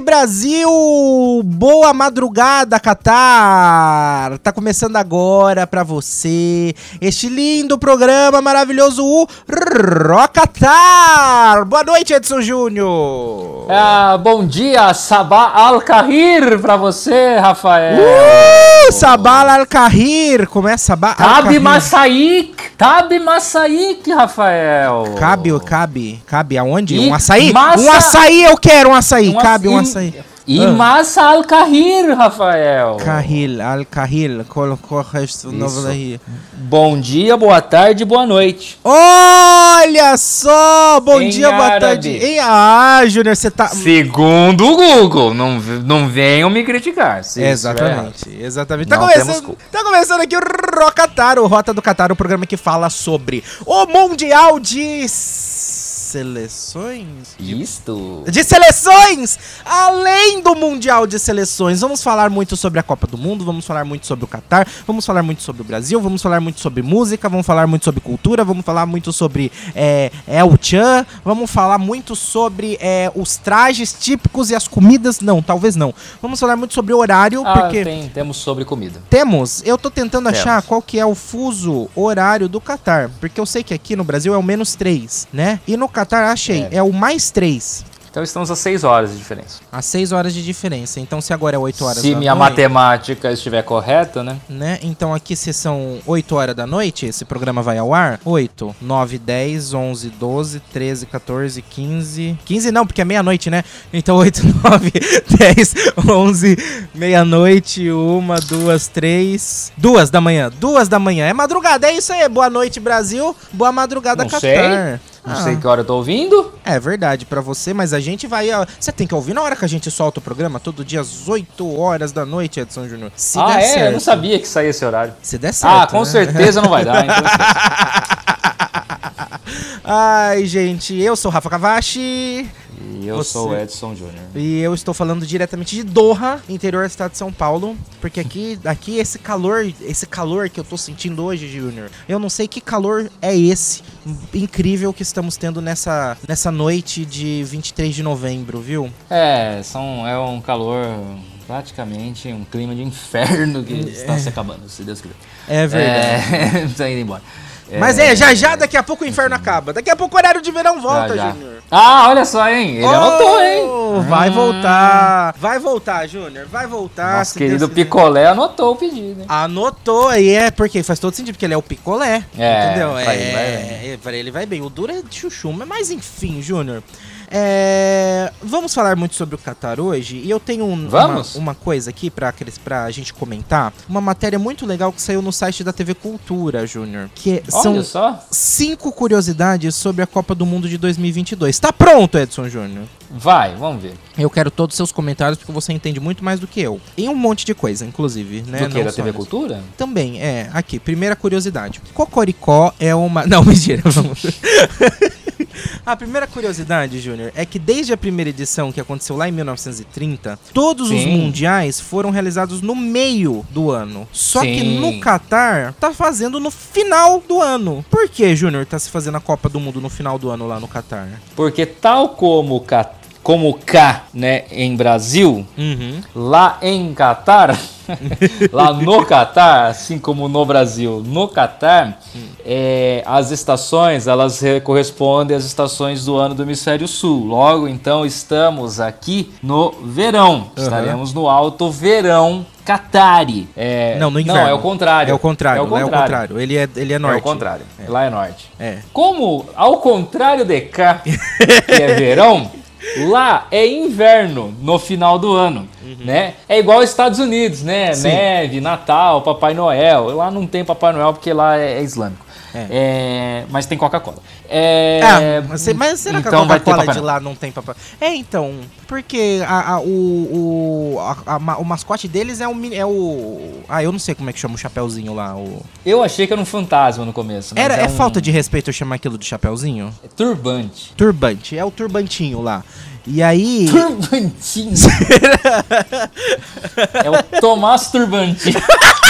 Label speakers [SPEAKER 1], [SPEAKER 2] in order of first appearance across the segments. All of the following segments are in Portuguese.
[SPEAKER 1] Noite, Brasil! Boa madrugada, Qatar! Tá começando agora pra você este lindo programa maravilhoso, o Rocatar! Boa noite, Edson Júnior!
[SPEAKER 2] Ah, bom dia, Sabah Al-Kahir pra você, Rafael.
[SPEAKER 1] Uh, Sabah Al-Kahir! Como é Sabah
[SPEAKER 2] Tabi
[SPEAKER 1] Al-Kahir?
[SPEAKER 2] Massaik, Tabi Massaik, Rafael.
[SPEAKER 1] Cabe, cabe, cabe aonde?
[SPEAKER 2] E
[SPEAKER 1] um açaí?
[SPEAKER 2] massa-
[SPEAKER 1] Um açaí eu quero, um açaí,
[SPEAKER 2] Um
[SPEAKER 1] cabe um
[SPEAKER 2] aç-
[SPEAKER 1] açaí.
[SPEAKER 2] E
[SPEAKER 1] Ah.
[SPEAKER 2] Massa Al-Kahir, Rafael.
[SPEAKER 1] Kahil, Al-Kahil, colocou o resto novo aí.
[SPEAKER 2] Bom dia, boa tarde, boa noite.
[SPEAKER 1] Olha só! Bom
[SPEAKER 2] Em
[SPEAKER 1] dia, boa
[SPEAKER 2] árabe.
[SPEAKER 1] tarde. Em... Ah, Júnior, você tá.
[SPEAKER 2] Segundo o Google, não, não venham me criticar. errado.
[SPEAKER 1] Exatamente, exatamente. Tá
[SPEAKER 2] Não
[SPEAKER 1] começando, tá começando aqui o Rocatar, o Rota do Catar, o programa que fala sobre o Mundial de Seleções?
[SPEAKER 2] Isto.
[SPEAKER 1] De seleções! Além do Mundial de Seleções, vamos falar muito sobre a Copa do Mundo, vamos falar muito sobre o Catar, vamos falar muito sobre o Brasil, vamos falar muito sobre música, vamos falar muito sobre cultura, vamos falar muito sobre é, El Chan, vamos falar muito sobre é, os trajes típicos e as comidas. Não, talvez não. Vamos falar muito sobre o horário,
[SPEAKER 2] Ah,
[SPEAKER 1] porque.
[SPEAKER 2] tem, temos sobre comida.
[SPEAKER 1] Temos, eu tô tentando achar
[SPEAKER 2] Temos.
[SPEAKER 1] qual que é o fuso horário do Catar, porque eu sei que aqui no Brasil é o menos 3, né? E no Catar achei, é,
[SPEAKER 2] É.
[SPEAKER 1] o mais 3.
[SPEAKER 2] Então estamos a 6 horas de diferença.
[SPEAKER 1] Há 6 horas de diferença. Então, se agora é 8 horas
[SPEAKER 2] Se
[SPEAKER 1] da
[SPEAKER 2] minha
[SPEAKER 1] noite,
[SPEAKER 2] matemática estiver correta, né?
[SPEAKER 1] né? Então, aqui se são 8 horas da noite, esse programa vai ao ar. 8, 9, 10, 11, 12, 13, 14, 15. 15 não, porque é meia-noite, né? Então, 8, 9, 10, 11, meia-noite, 1, 2, 3. 2 da manhã. 2 da manhã. É madrugada, é isso aí. Boa noite, Brasil. Boa madrugada,
[SPEAKER 2] Não
[SPEAKER 1] Qatar.
[SPEAKER 2] sei. Não
[SPEAKER 1] Ah.
[SPEAKER 2] sei que hora eu tô ouvindo.
[SPEAKER 1] É verdade pra você, mas a gente vai. ó, Você tem que ouvir na hora que a gente solta o programa, todo dia às 8 horas da noite, Edson Júnior. Se
[SPEAKER 2] ah,
[SPEAKER 1] der
[SPEAKER 2] é?
[SPEAKER 1] certo.
[SPEAKER 2] Eu não sabia que saía esse horário.
[SPEAKER 1] Se der certo.
[SPEAKER 2] ah, com
[SPEAKER 1] né?
[SPEAKER 2] certeza não vai dar. Então.
[SPEAKER 1] Ai, gente, eu sou o Rafa Cavachi
[SPEAKER 2] e eu
[SPEAKER 1] Você-
[SPEAKER 2] sou o Edson Júnior.
[SPEAKER 1] e eu estou falando diretamente de Doha, interior do estado de São Paulo, porque aqui, aqui esse calor, esse calor que eu tô sentindo hoje, Júnior, eu não sei que calor é esse incrível que estamos tendo nessa, nessa noite de 23 de novembro, viu?
[SPEAKER 2] É, são, é um calor praticamente um clima de inferno que está se acabando, se Deus quiser.
[SPEAKER 1] É verdade.
[SPEAKER 2] É, tá indo embora.
[SPEAKER 1] Mas é, já já, daqui a pouco o inferno acaba. Daqui a pouco o horário de verão volta,
[SPEAKER 2] Já, já.
[SPEAKER 1] Júnior.
[SPEAKER 2] Ah, olha só, hein? Ele anotou, hein?
[SPEAKER 1] Oh, Vai
[SPEAKER 2] Hum.
[SPEAKER 1] voltar. Vai voltar, Júnior. Vai voltar.
[SPEAKER 2] Nosso querido
[SPEAKER 1] Deus quiser.
[SPEAKER 2] Picolé anotou o pedido, hein?
[SPEAKER 1] Anotou aí, é porque faz todo sentido, porque ele é o picolé.
[SPEAKER 2] É,
[SPEAKER 1] entendeu?
[SPEAKER 2] pra ele vai
[SPEAKER 1] é, é, pra ele vai bem. O duro é de chuchu, mas enfim, Júnior. É, vamos falar muito sobre o Qatar hoje. E eu tenho um- uma, uma coisa aqui pra, pra gente comentar. Uma matéria muito legal que saiu no site da TV Cultura, Júnior. Que são
[SPEAKER 2] Olha só.
[SPEAKER 1] cinco curiosidades sobre a Copa do Mundo de 2022. Tá pronto, Edson Júnior?
[SPEAKER 2] Vai, vamos ver.
[SPEAKER 1] Eu quero todos os seus comentários porque você entende muito mais do que eu. E um monte de coisa, inclusive, né?
[SPEAKER 2] Do que?
[SPEAKER 1] Não
[SPEAKER 2] Da TV. Cultura?
[SPEAKER 1] Também, é. Aqui, primeira curiosidade. Cocoricó é uma. Não, mentira, vamos. A primeira curiosidade, Júnior, é que desde a primeira edição que aconteceu lá em 1930, todos os
[SPEAKER 2] Sim.
[SPEAKER 1] mundiais foram realizados no meio do ano. Só que
[SPEAKER 2] Sim.
[SPEAKER 1] no Catar tá fazendo no final do ano. Por que, Júnior, tá se fazendo a Copa do Mundo no final do ano lá no Catar?
[SPEAKER 2] Porque tal como cá, como cá, né, em Brasil,
[SPEAKER 1] Uhum.
[SPEAKER 2] lá em Catar, lá no Catar, assim como no Brasil, no Catar, é, as estações elas re- correspondem às estações do ano do hemisfério sul. Logo, então, estamos aqui no verão. Estaremos no alto verão Catari. É,
[SPEAKER 1] Não, no inverno.
[SPEAKER 2] Não, é o contrário.
[SPEAKER 1] É o contrário,
[SPEAKER 2] É o
[SPEAKER 1] lá é o
[SPEAKER 2] contrário.
[SPEAKER 1] contrário. Ele é, ele é
[SPEAKER 2] É
[SPEAKER 1] norte.
[SPEAKER 2] o contrário. Lá é norte.
[SPEAKER 1] É.
[SPEAKER 2] Como, ao contrário de cá, que é verão, lá é inverno no final do ano, né? É igual aos Estados Unidos, né?
[SPEAKER 1] Sim.
[SPEAKER 2] Neve, Natal, Papai Noel. Lá não tem Papai Noel porque lá é, é islâmico. É, mas tem Coca-Cola. É,
[SPEAKER 1] Ah, mas, mas será
[SPEAKER 2] então
[SPEAKER 1] que a
[SPEAKER 2] ter
[SPEAKER 1] Coca-Cola de lá não tem papai? É, então, porque a- a- o, o, a- o mascote deles é o, é o. Ah, eu não sei como é que chama o chapeuzinho lá. O...
[SPEAKER 2] Eu achei que era um fantasma no começo.
[SPEAKER 1] Era, é,
[SPEAKER 2] um
[SPEAKER 1] falta de respeito eu chamar aquilo de chapeuzinho?
[SPEAKER 2] é turbante.
[SPEAKER 1] Turbante, é o turbantinho lá. E aí.
[SPEAKER 2] Turbantinho. é o Tomás Turbante.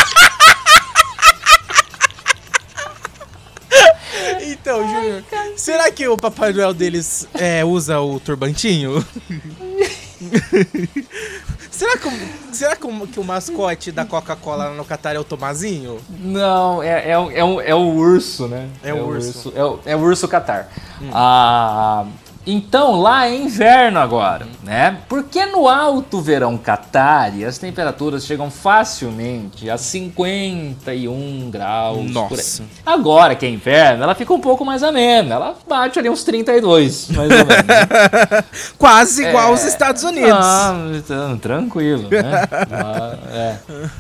[SPEAKER 1] Então, Júnior, será que o Papai Noel deles é, usa o turbantinho? será que, o- será que o, que o mascote da Coca-Cola no Catar é o Tomazinho?
[SPEAKER 2] Não, é, é, o- é, o- é o urso, né?
[SPEAKER 1] É o urso.
[SPEAKER 2] É o, é o urso Catar. Ah, então lá é inverno agora, né? Porque no alto verão Catar as temperaturas chegam facilmente a 51 graus por aí.
[SPEAKER 1] Nossa.
[SPEAKER 2] Agora que é inverno, ela fica um pouco mais amena. Ela bate ali uns 32, mais ou menos.
[SPEAKER 1] Quase igual aos Estados Unidos.
[SPEAKER 2] Ah, então, tranquilo, né? Ah, é.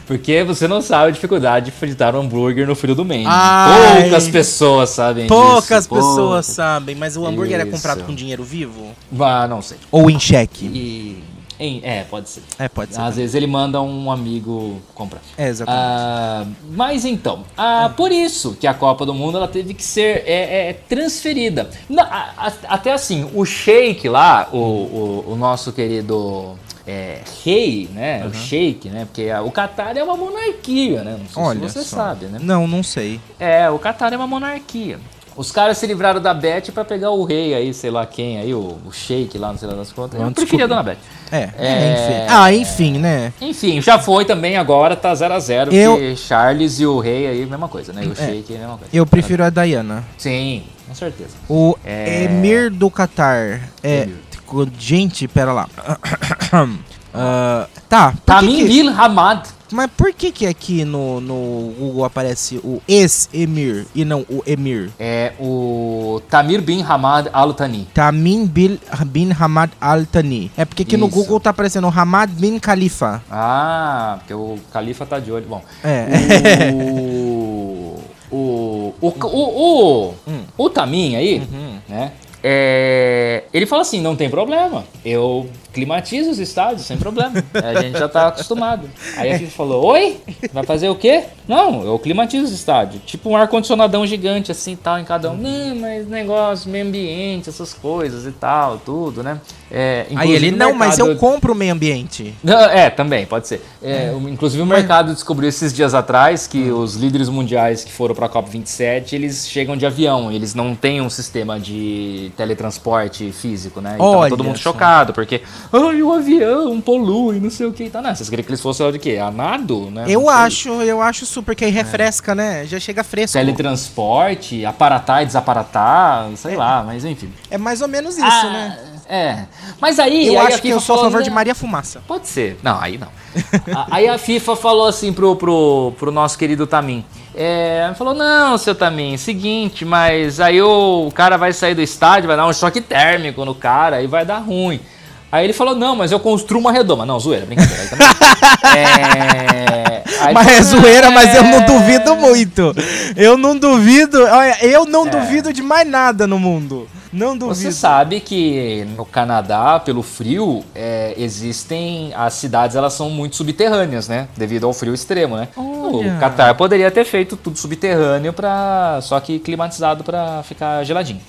[SPEAKER 2] Porque você não sabe a dificuldade de fritar um hambúrguer no frio do.
[SPEAKER 1] Ai.
[SPEAKER 2] Poucas pessoas sabem
[SPEAKER 1] Poucas
[SPEAKER 2] disso.
[SPEAKER 1] pessoas
[SPEAKER 2] poucas.
[SPEAKER 1] sabem, mas o hambúrguer é
[SPEAKER 2] Isso.
[SPEAKER 1] comprado com dinheiro vivo?
[SPEAKER 2] Ah, não sei.
[SPEAKER 1] Ou em cheque?
[SPEAKER 2] E... em- é, pode ser.
[SPEAKER 1] É, pode ser.
[SPEAKER 2] Às vezes ele manda um amigo comprar.
[SPEAKER 1] É, exatamente.
[SPEAKER 2] Ah, mas então, ah, por isso que a Copa do Mundo ela teve que ser é, é, transferida. Na- a- a- até assim, o Sheik lá, o, o, o nosso querido é, rei, né? O Sheik, né? Porque a- o Catar é uma monarquia, né? Não sei
[SPEAKER 1] Olha
[SPEAKER 2] se você
[SPEAKER 1] só.
[SPEAKER 2] sabe, né?
[SPEAKER 1] Não, não sei.
[SPEAKER 2] É, o Catar é uma monarquia. Os caras se livraram da Beth pra pegar o rei aí, sei lá quem aí, o, o Sheik lá, não sei lá das contas. Eu preferia a. Dona Beth.
[SPEAKER 1] É,
[SPEAKER 2] É.
[SPEAKER 1] enfim. Ah, enfim, né?
[SPEAKER 2] Enfim, já foi também agora, tá 0 a 0
[SPEAKER 1] Eu-
[SPEAKER 2] porque Charles e o rei aí, mesma coisa, né? E o Sheik é a mesma coisa.
[SPEAKER 1] Eu prefiro a Diana.
[SPEAKER 2] Sim, com certeza.
[SPEAKER 1] O
[SPEAKER 2] É.
[SPEAKER 1] Emir do Catar. É. Gente, pera lá. Ah, tá.
[SPEAKER 2] Tamim
[SPEAKER 1] que-
[SPEAKER 2] Hamad.
[SPEAKER 1] Mas por que que aqui no, no Google aparece o ex-Emir e não o Emir?
[SPEAKER 2] É o Tamir Bin Hamad Al Thani.
[SPEAKER 1] Tamim bin, bin Hamad Al Thani. É porque aqui no
[SPEAKER 2] Isso.
[SPEAKER 1] Google tá aparecendo Hamad bin Khalifa.
[SPEAKER 2] Ah, porque o Califa tá de olho. Bom,
[SPEAKER 1] É.
[SPEAKER 2] o, o, o, o, o,
[SPEAKER 1] Hum.
[SPEAKER 2] o Tamin aí,
[SPEAKER 1] Uhum.
[SPEAKER 2] né? É, ele fala assim, não tem problema, eu climatizo os estádios sem problema, a gente já tá acostumado. Aí a FIFA falou, oi? Vai fazer o quê? Não, eu climatizo os estádios, tipo um ar-condicionadão gigante assim tal em cada um. Não, mas negócio, meio ambiente, essas coisas e tal, tudo, né? É,
[SPEAKER 1] Aí ele, não, mas eu
[SPEAKER 2] mercado-
[SPEAKER 1] compro o meio ambiente.
[SPEAKER 2] É, também, pode ser. É, o- Inclusive o mercado descobriu esses dias atrás que
[SPEAKER 1] Hum.
[SPEAKER 2] os líderes mundiais que foram para a COP27, eles chegam de avião, eles não têm um sistema de teletransporte físico, né? E
[SPEAKER 1] Olha
[SPEAKER 2] todo mundo
[SPEAKER 1] só.
[SPEAKER 2] chocado, porque, ai, o avião polui, não sei o que tal. Não, vocês queriam que eles fossem de quê? A nado, né?
[SPEAKER 1] Eu acho, eu acho super que aí refresca, né? Já chega fresco.
[SPEAKER 2] Teletransporte, aparatar e desaparatar, sei lá, mas enfim.
[SPEAKER 1] É mais ou menos isso,
[SPEAKER 2] Ah,
[SPEAKER 1] né?
[SPEAKER 2] É. Mas aí.
[SPEAKER 1] Eu
[SPEAKER 2] aí
[SPEAKER 1] acho que eu sou a favor de
[SPEAKER 2] "Não,
[SPEAKER 1] Maria Fumaça.
[SPEAKER 2] Pode ser. Não, aí não. Aí a FIFA falou assim pro, pro, pro nosso querido Tamin. É, falou, não, seu Tamin, seguinte, mas aí o, o cara vai sair do estádio, vai dar um choque térmico no cara, aí vai dar ruim. Aí ele falou, não, mas eu construo uma redoma. Não, zoeira, brincadeira. Aí também. É, aí
[SPEAKER 1] Mas é zoeira, mas eu não
[SPEAKER 2] "É,
[SPEAKER 1] duvido muito. Eu não duvido. Olha, eu não
[SPEAKER 2] É.
[SPEAKER 1] duvido de mais nada no mundo. Não duvido.
[SPEAKER 2] Você sabe que no Canadá, pelo frio, é, existem as cidades, elas são muito subterrâneas, né? Devido ao frio extremo, né?
[SPEAKER 1] Olha.
[SPEAKER 2] O Qatar poderia ter feito tudo subterrâneo para só que climatizado para ficar geladinho.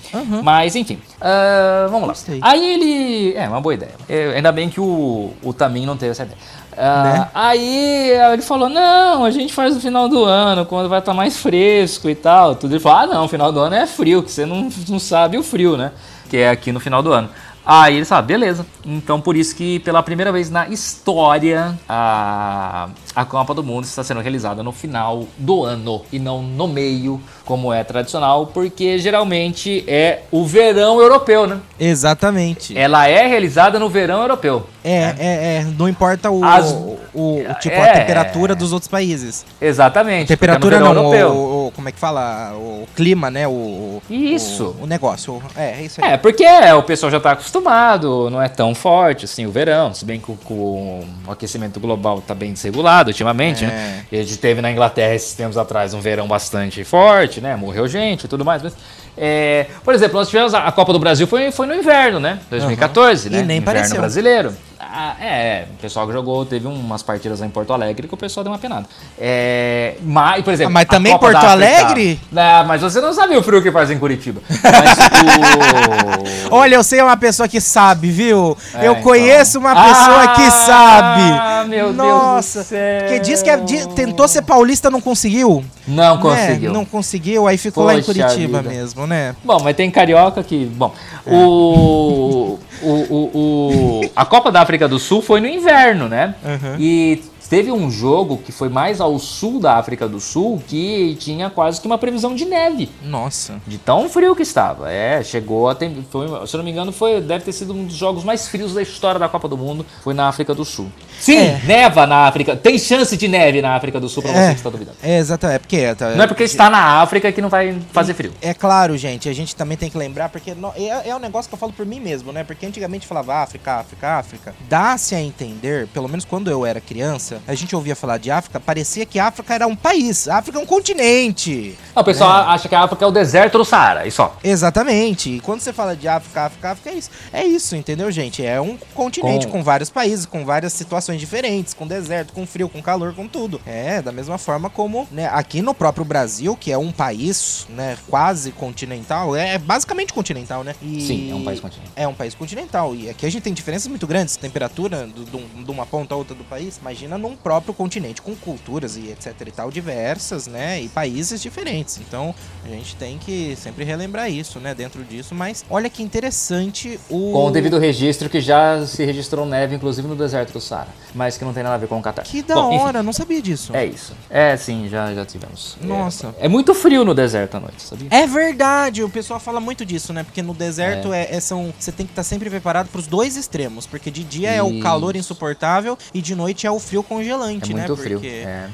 [SPEAKER 2] Mas enfim, ah, vamos lá. Aí ele, é uma boa ideia. É, ainda bem que o, o Tamin não teve essa ideia. Ah,
[SPEAKER 1] Né?
[SPEAKER 2] Aí ele falou: Não, a gente faz no final do ano, quando vai estar mais fresco e tal. Tudo. Ele falou: Ah, não, final do ano é frio, que você não, não sabe o frio, né? Que é aqui no final do ano. Aí ele falou: Beleza. Então por isso que pela primeira vez na história a, a Copa do Mundo está sendo realizada no final do ano e não no meio, como é tradicional, porque geralmente é o verão europeu, né?
[SPEAKER 1] Exatamente.
[SPEAKER 2] Ela é realizada no verão europeu.
[SPEAKER 1] É, é, é. Não importa o,
[SPEAKER 2] As-
[SPEAKER 1] o, o- o tipo, a
[SPEAKER 2] É.
[SPEAKER 1] temperatura dos outros países.
[SPEAKER 2] Exatamente. é no
[SPEAKER 1] Temperatura não,
[SPEAKER 2] europeu.
[SPEAKER 1] o, como é que fala? O clima, né? O,
[SPEAKER 2] Isso.
[SPEAKER 1] O, negócio. É, é isso aí.
[SPEAKER 2] É, porque é, o pessoal já tá acostumado, não é tão forte assim o verão, se bem que o, aquecimento global tá bem desregulado ultimamente,
[SPEAKER 1] É.
[SPEAKER 2] né? E a gente teve na Inglaterra esses tempos atrás um verão bastante forte, né? Morreu gente e tudo mais, mas... é, por exemplo, nós tivemos a, a Copa do Brasil foi, foi no inverno, né? 2014,
[SPEAKER 1] E
[SPEAKER 2] né?
[SPEAKER 1] nem
[SPEAKER 2] Inverno
[SPEAKER 1] pareceu.
[SPEAKER 2] brasileiro. Ah, é, o pessoal que jogou, teve umas partidas lá em Porto Alegre que o pessoal deu uma penada. É, mas, por exemplo,
[SPEAKER 1] Ah, mas também Porto Alegre?
[SPEAKER 2] Ah, mas você não sabe o frio que faz em Curitiba. Mas o...
[SPEAKER 1] Olha, eu sei uma pessoa que sabe, viu?
[SPEAKER 2] É,
[SPEAKER 1] eu
[SPEAKER 2] então.
[SPEAKER 1] conheço uma pessoa que
[SPEAKER 2] Ah,
[SPEAKER 1] sabe.
[SPEAKER 2] meu Deus do
[SPEAKER 1] Nossa,
[SPEAKER 2] céu.
[SPEAKER 1] que diz que é- tentou ser paulista, não conseguiu.
[SPEAKER 2] Não
[SPEAKER 1] Né?
[SPEAKER 2] conseguiu.
[SPEAKER 1] Não conseguiu, aí ficou lá em
[SPEAKER 2] Poxa
[SPEAKER 1] Curitiba
[SPEAKER 2] vida.
[SPEAKER 1] mesmo, né?
[SPEAKER 2] Bom, mas tem carioca que. Bom,
[SPEAKER 1] É.
[SPEAKER 2] o, o, o, o- A Copa da África do Sul foi no inverno, né?
[SPEAKER 1] Uhum.
[SPEAKER 2] E teve um jogo que foi mais ao sul da África do Sul que tinha quase que uma previsão de neve.
[SPEAKER 1] Nossa.
[SPEAKER 2] De tão frio que estava. É, chegou a. Tem, foi, se eu não me engano, foi, deve ter sido um dos jogos mais frios da história da Copa do Mundo. Foi na África do Sul. Sim,
[SPEAKER 1] É.
[SPEAKER 2] neva na África. Tem chance de neve na África do Sul, pra você que está duvidando.
[SPEAKER 1] é, exatamente. É porque, tá-
[SPEAKER 2] Não é porque está na África que não vai fazer frio.
[SPEAKER 1] É claro, gente, a gente também tem que lembrar, porque no- é, é um negócio que eu falo por mim mesmo, né? Porque antigamente falava África, África, África. Dá-se a entender, pelo menos quando eu era criança, a gente ouvia falar de África, parecia que África era um país, África é um continente.
[SPEAKER 2] Não, o pessoal acha que a África é o deserto do Saara, e só.
[SPEAKER 1] Exatamente. E quando você fala de África, África, África, é isso. É isso, entendeu, gente? É um continente com,
[SPEAKER 2] Com-
[SPEAKER 1] vários países, com várias situações diferentes, com deserto, com frio, com calor, com tudo. É, da mesma forma como, né, aqui no próprio Brasil, que é um país, né, quase continental, é basicamente continental, né? E-
[SPEAKER 2] Sim, é um país continental.
[SPEAKER 1] É um país continental. E aqui a gente tem diferenças muito grandes, temperatura de uma ponta a outra do país. Imagina num próprio continente, com culturas e etc e tal diversas, né? E países diferentes. Então, a gente tem que sempre relembrar isso, né? Dentro disso. Mas olha que interessante o.
[SPEAKER 2] Com o devido registro que já se registrou neve, inclusive no deserto do Saara. Mas que não tem nada a ver com o Catar.
[SPEAKER 1] Que da
[SPEAKER 2] Bom, enfim,
[SPEAKER 1] hora, não sabia disso.
[SPEAKER 2] É isso. É, sim, já, já tivemos.
[SPEAKER 1] Nossa.
[SPEAKER 2] É, é muito frio no deserto à noite, sabia?
[SPEAKER 1] É verdade, o pessoal fala muito disso, né? Porque no deserto é. é- são, você tem que estar sempre preparado para os dois extremos, porque de dia é o
[SPEAKER 2] Isso.
[SPEAKER 1] calor insuportável e de noite é o frio congelante,
[SPEAKER 2] É
[SPEAKER 1] né?
[SPEAKER 2] muito frio.
[SPEAKER 1] Porque
[SPEAKER 2] É.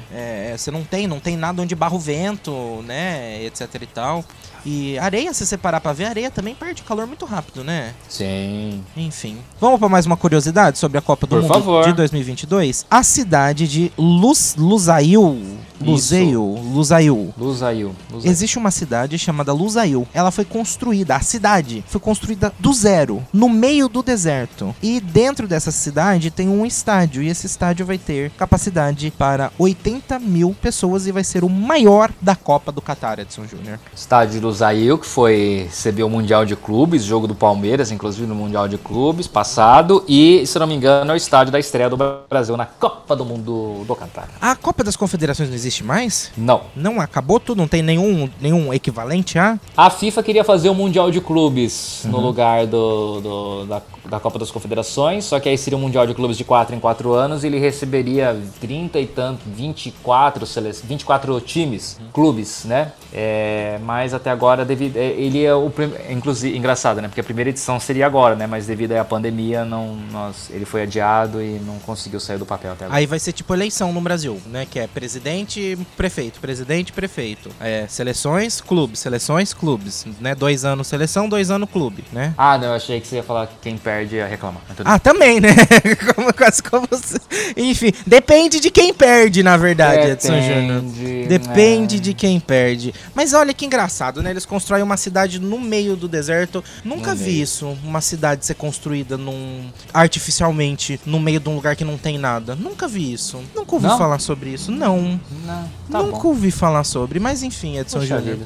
[SPEAKER 1] é, você não tem, não tem nada onde barra o vento, né? Etc e tal. E areia, se você parar pra ver, areia também perde calor muito rápido, né?
[SPEAKER 2] Sim.
[SPEAKER 1] Enfim. Vamos pra mais uma curiosidade sobre a Copa do
[SPEAKER 2] Por
[SPEAKER 1] Mundo
[SPEAKER 2] favor.
[SPEAKER 1] de 2022? A cidade de Luz, Lusail. Lusail. Lusail.
[SPEAKER 2] Lusail. Lusail.
[SPEAKER 1] Existe uma cidade chamada Lusail. Ela foi construída, a cidade foi construída do zero, no meio do deserto. E dentro dessa cidade tem um estádio. E esse estádio vai ter capacidade para 80 mil pessoas e vai ser o maior da Copa do Qatar, Edson Júnior.
[SPEAKER 2] Estádio do Zail, que foi recebeu o Mundial de Clubes, jogo do Palmeiras, inclusive no Mundial de Clubes passado. E, se não me engano, é o estádio da estreia do Brasil na Copa do Mundo do Catar.
[SPEAKER 1] A Copa das Confederações não existe mais?
[SPEAKER 2] Não.
[SPEAKER 1] Não acabou tudo? Não tem nenhum, nenhum equivalente a?
[SPEAKER 2] A FIFA queria fazer o Mundial de Clubes
[SPEAKER 1] Uhum.
[SPEAKER 2] no lugar do, do- da, da Copa das Confederações, só que aí seria um Mundial de Clubes de 4 em 4 anos e ele receberia 30 e tanto, 24, sele- 24 times,
[SPEAKER 1] Uhum.
[SPEAKER 2] clubes, né? É, mas até agora, devido, é, ele é o inclusive engraçado, né? Porque a primeira edição seria agora, né? Mas devido à pandemia, não, nós, ele foi adiado e não conseguiu sair do papel até agora.
[SPEAKER 1] Aí vai ser tipo eleição no Brasil, né? Que é presidente, prefeito, presidente, prefeito. É, seleções, clubes, seleções, clubes, né? Dois anos seleção, dois anos clube, né?
[SPEAKER 2] Ah, não, eu achei que você ia falar que quem perde ia reclamar.
[SPEAKER 1] Ah, também, né? como, quase como você- Enfim, depende de quem perde, na verdade, Edson Júnior.
[SPEAKER 2] Depende,
[SPEAKER 1] Depende
[SPEAKER 2] é.
[SPEAKER 1] de quem perde. Mas olha que engraçado, né? Eles constroem uma cidade no meio do deserto. Nunca
[SPEAKER 2] No
[SPEAKER 1] vi
[SPEAKER 2] meio.
[SPEAKER 1] isso. Uma cidade ser construída num artificialmente no meio de um lugar que não tem nada. Nunca vi isso. Nunca ouvi
[SPEAKER 2] Não?
[SPEAKER 1] falar sobre isso. Não.
[SPEAKER 2] Não, tá
[SPEAKER 1] Nunca
[SPEAKER 2] bom.
[SPEAKER 1] ouvi falar sobre. Mas enfim, Edson Júnior.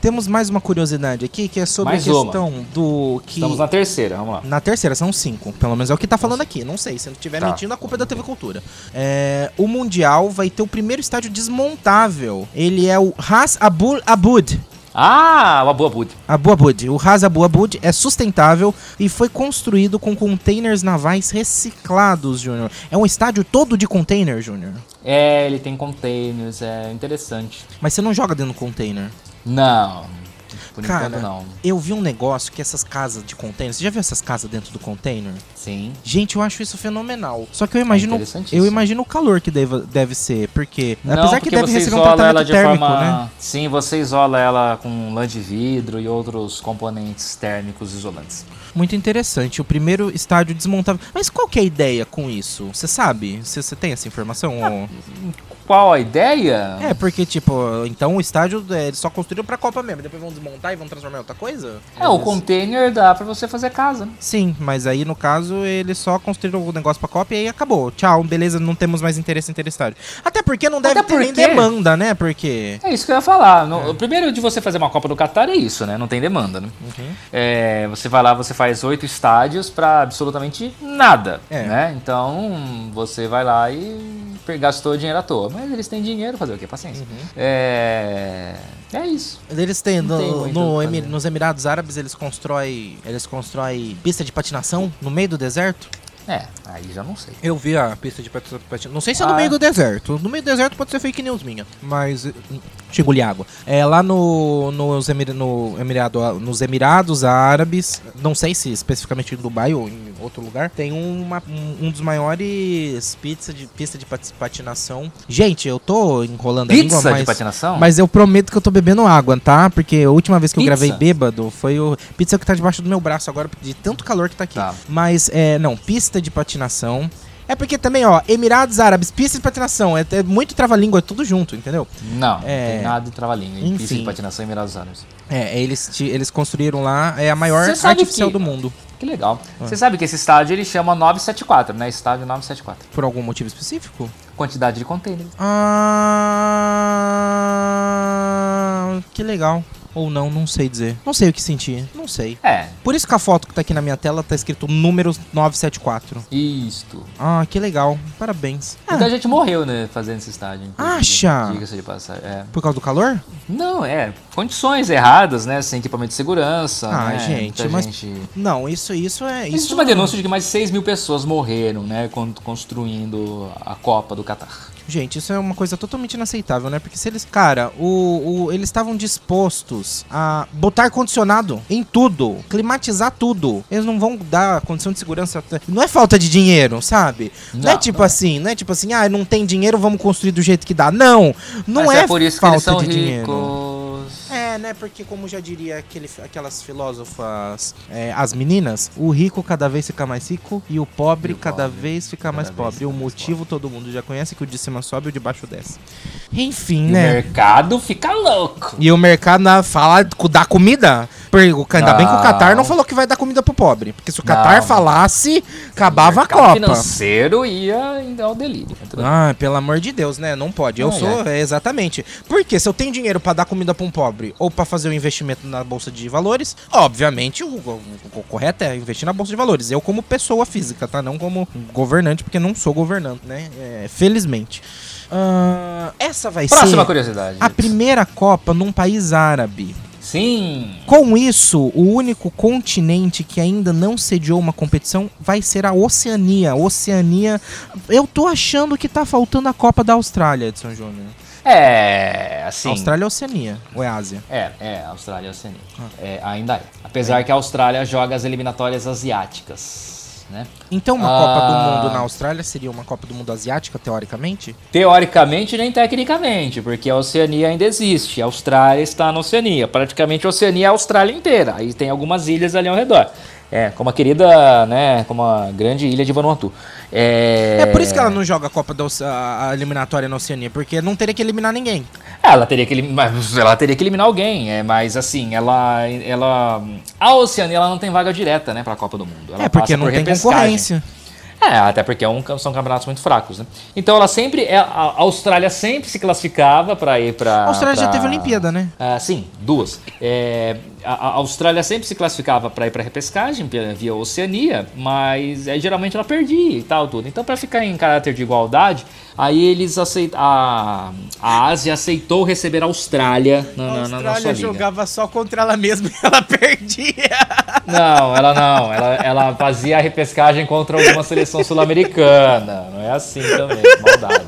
[SPEAKER 1] Temos mais uma curiosidade aqui que é sobre
[SPEAKER 2] Mais
[SPEAKER 1] a
[SPEAKER 2] uma.
[SPEAKER 1] questão do que
[SPEAKER 2] Estamos na terceira, vamos lá.
[SPEAKER 1] na terceira, são cinco. Pelo menos é o que tá falando aqui. Não sei. Se eu estiver
[SPEAKER 2] Tá.
[SPEAKER 1] mentindo, a culpa é da TV Cultura. É, o Mundial vai ter o primeiro estádio desmontável. Ele é o Ras Abul Abud.
[SPEAKER 2] Ah, uma boa bud.
[SPEAKER 1] Abu Abud. O Ras Abu Abud é sustentável e foi construído com containers navais reciclados, Júnior. É um estádio todo de container, Júnior.
[SPEAKER 2] É, ele tem containers, é interessante.
[SPEAKER 1] Mas você não joga dentro do container.
[SPEAKER 2] Não. Por
[SPEAKER 1] Cara,
[SPEAKER 2] enquanto não.
[SPEAKER 1] Eu vi um negócio que essas casas de container. Você já viu essas casas dentro do container?
[SPEAKER 2] Sim.
[SPEAKER 1] Gente, eu acho isso fenomenal. Só que eu imagino,
[SPEAKER 2] interessantíssimo.
[SPEAKER 1] eu imagino o calor que deve, deve ser, porque
[SPEAKER 2] Não,
[SPEAKER 1] apesar que
[SPEAKER 2] porque
[SPEAKER 1] deve
[SPEAKER 2] você
[SPEAKER 1] receber um tratamento
[SPEAKER 2] ela de
[SPEAKER 1] térmico,
[SPEAKER 2] forma...
[SPEAKER 1] né?
[SPEAKER 2] Sim, você isola ela com lã de vidro e outros componentes térmicos isolantes.
[SPEAKER 1] Muito interessante. O primeiro estádio desmontável. Mas qual que é a ideia com isso? Você sabe? Você tem essa informação? Ou-
[SPEAKER 2] Qual a ideia?
[SPEAKER 1] É, porque, tipo, então o estádio é, só construíram pra Copa mesmo. Depois vão desmontar e vão transformar em outra coisa?
[SPEAKER 2] É, o container dá pra você fazer casa.
[SPEAKER 1] Sim, mas aí no caso eles só construíram o negócio pra Copa e aí acabou. Tchau, beleza, não temos mais interesse em ter estádio. Até porque não deve
[SPEAKER 2] Até
[SPEAKER 1] ter nem
[SPEAKER 2] porque-
[SPEAKER 1] demanda, né? Porque.
[SPEAKER 2] É isso que eu ia falar. No- O primeiro de você fazer uma Copa do Catar é isso, né? Não tem demanda, né?
[SPEAKER 1] Uhum.
[SPEAKER 2] É, você vai lá, você faz oito estádios pra absolutamente nada,
[SPEAKER 1] É.
[SPEAKER 2] né? Então, você vai lá e gastou dinheiro à toa. Mas eles têm dinheiro, fazer o quê? Paciência.
[SPEAKER 1] Uhum.
[SPEAKER 2] É... É isso.
[SPEAKER 1] Eles têm, no- no
[SPEAKER 2] o que
[SPEAKER 1] Emi-
[SPEAKER 2] fazer.
[SPEAKER 1] nos Emirados Árabes eles constroem. Eles constroem pista de patinação no meio do deserto.
[SPEAKER 2] É, aí já não sei.
[SPEAKER 1] Eu vi a pista de patinação. Não sei se é no
[SPEAKER 2] Ah.
[SPEAKER 1] meio do deserto. No meio do deserto pode ser fake news minha. Mas. Chegou-lhe água. É lá no, nos, Emir, no Emirado, nos Emirados Árabes, não sei se especificamente em Dubai ou em outro lugar, tem uma, um, um dos maiores pizza de, pista de pat- patinação. Gente, eu tô enrolando a língua,
[SPEAKER 2] Pizza
[SPEAKER 1] mas.
[SPEAKER 2] de patinação?
[SPEAKER 1] Mas eu prometo que eu tô bebendo água, tá? Porque a última vez que eu
[SPEAKER 2] Pizza?
[SPEAKER 1] gravei bêbado foi o. Pizza que tá debaixo do meu braço agora, de tanto calor que tá aqui.
[SPEAKER 2] Tá.
[SPEAKER 1] Mas, é, não, pista de patinação. É porque também, ó, Emirados Árabes, pista de patinação. É, é muito trava-língua, é tudo junto, entendeu?
[SPEAKER 2] Não,
[SPEAKER 1] É.
[SPEAKER 2] não tem nada de trava-língua. Pista de patinação em Emirados Árabes.
[SPEAKER 1] É, eles, ti- eles construíram lá, é a maior
[SPEAKER 2] sabe
[SPEAKER 1] artificial
[SPEAKER 2] que-
[SPEAKER 1] do mundo.
[SPEAKER 2] Que legal. Você sabe que esse estádio ele chama 974, né? Estádio 974.
[SPEAKER 1] Por algum motivo específico?
[SPEAKER 2] Quantidade de containers.
[SPEAKER 1] Ah. Que legal. Ou não, não sei dizer. Não sei o que sentir. Não sei.
[SPEAKER 2] É,
[SPEAKER 1] Por isso que a foto que tá aqui na minha tela tá escrito número 974.
[SPEAKER 2] isto.
[SPEAKER 1] Ah, que legal. Parabéns. Ah,
[SPEAKER 2] Muita gente morreu, né, fazendo esse estádio.
[SPEAKER 1] Acha?
[SPEAKER 2] Diga-se de passagem. É.
[SPEAKER 1] por causa do calor?
[SPEAKER 2] Não, é. Condições erradas, né? Sem equipamento de segurança.
[SPEAKER 1] Ah,
[SPEAKER 2] né?
[SPEAKER 1] gente,
[SPEAKER 2] Muita
[SPEAKER 1] mas-
[SPEAKER 2] gente...
[SPEAKER 1] Não, isso, isso é. Isso
[SPEAKER 2] Existe uma denúncia de que mais de 6 mil pessoas morreram, né? con- Construindo a Copa do Catar.
[SPEAKER 1] Gente, isso é uma coisa totalmente inaceitável, né? Porque se eles. Cara, o, o- eles estavam dispostos a botar ar-condicionado em tudo, climatizar tudo. Eles não vão dar condição de segurança. Não é falta de dinheiro, sabe? Não, é
[SPEAKER 2] Não,
[SPEAKER 1] tipo
[SPEAKER 2] não é.
[SPEAKER 1] assim, não é tipo assim, ah, não tem dinheiro, vamos construir do jeito que dá. Não! Não
[SPEAKER 2] Mas
[SPEAKER 1] é,
[SPEAKER 2] por isso que
[SPEAKER 1] falta
[SPEAKER 2] eles são
[SPEAKER 1] de
[SPEAKER 2] ricos.
[SPEAKER 1] dinheiro. É, né? Porque, como já diria aquele, aquelas filósofas, é, as meninas, o rico cada vez fica mais rico e o pobre
[SPEAKER 2] E o
[SPEAKER 1] cada
[SPEAKER 2] pobre
[SPEAKER 1] vez fica
[SPEAKER 2] cada
[SPEAKER 1] mais
[SPEAKER 2] vez
[SPEAKER 1] pobre.
[SPEAKER 2] fica
[SPEAKER 1] o motivo todo mundo já conhece que o de cima sobe e o de baixo desce. Enfim,
[SPEAKER 2] E o
[SPEAKER 1] né?
[SPEAKER 2] mercado fica louco.
[SPEAKER 1] E o mercado na- fala da comida. Ainda bem que o
[SPEAKER 2] Não.
[SPEAKER 1] Qatar não falou que vai dar comida pro pobre. Porque se o Qatar
[SPEAKER 2] Não.
[SPEAKER 1] falasse, acabava a Copa.
[SPEAKER 2] financeiro ia ao delírio.
[SPEAKER 1] Ah, pelo amor de Deus, né? Não pode. Eu
[SPEAKER 2] Ah,
[SPEAKER 1] sou, é, exatamente. Porque se eu tenho dinheiro pra dar comida pra um pobre ou pra fazer um investimento na bolsa de valores, obviamente o, o- o correto é investir na bolsa de valores. Eu como pessoa física, tá? Não como governante, porque não sou governante, né? É, felizmente. Ah, essa vai
[SPEAKER 2] Próxima
[SPEAKER 1] ser
[SPEAKER 2] curiosidade.
[SPEAKER 1] a primeira Copa num país árabe.
[SPEAKER 2] Sim.
[SPEAKER 1] Com isso, o único continente que ainda não sediou uma competição vai ser a Oceania. Oceania. Eu tô achando que tá faltando a Copa da Austrália, Edson Júnior.
[SPEAKER 2] É, assim.
[SPEAKER 1] Austrália ou Oceania? Ou é Ásia?
[SPEAKER 2] É, é, Austrália e Oceania.
[SPEAKER 1] Ah.
[SPEAKER 2] É, ainda é. Apesar que a Austrália joga as eliminatórias asiáticas, né?
[SPEAKER 1] Então, uma
[SPEAKER 2] Ah.
[SPEAKER 1] Copa do Mundo na Austrália seria uma Copa do Mundo asiática, teoricamente?
[SPEAKER 2] Teoricamente, nem tecnicamente, porque a Oceania ainda existe. A Austrália está na Oceania. Praticamente a Oceania é a Austrália inteira. Aí tem algumas ilhas ali ao redor. É, como a querida, né, como a grande ilha de Vanuatu. É,
[SPEAKER 1] É, por isso que ela não joga a Copa da Oce- a a eliminatória na Oceania, porque não teria que eliminar ninguém.
[SPEAKER 2] Ela teria que ela teria que eliminar alguém, é, mas assim, ela, ela, a Oceania ela não tem vaga direta, né, para a Copa do Mundo. Ela
[SPEAKER 1] é, porque não
[SPEAKER 2] por
[SPEAKER 1] tem
[SPEAKER 2] repescagem.
[SPEAKER 1] concorrência.
[SPEAKER 2] É, até porque é um- são campeonatos muito fracos, né? Então ela sempre, é- a Austrália sempre se classificava para ir para.
[SPEAKER 1] A Austrália já teve Olimpíada, né?
[SPEAKER 2] Ah, sim, duas. É, a, a Austrália sempre se classificava para ir para repescagem via- via Oceania, mas é, geralmente ela perdia e tal tudo. Então para ficar em caráter de igualdade, aí eles aceit a, a Ásia aceitou receber a Austrália na, na, na, na sua liga.
[SPEAKER 1] só contra ela mesma e ela perdia.
[SPEAKER 2] Não, ela não. Ela, ela fazia a repescagem contra alguma seleção sul-americana. Não é assim também. Maldade.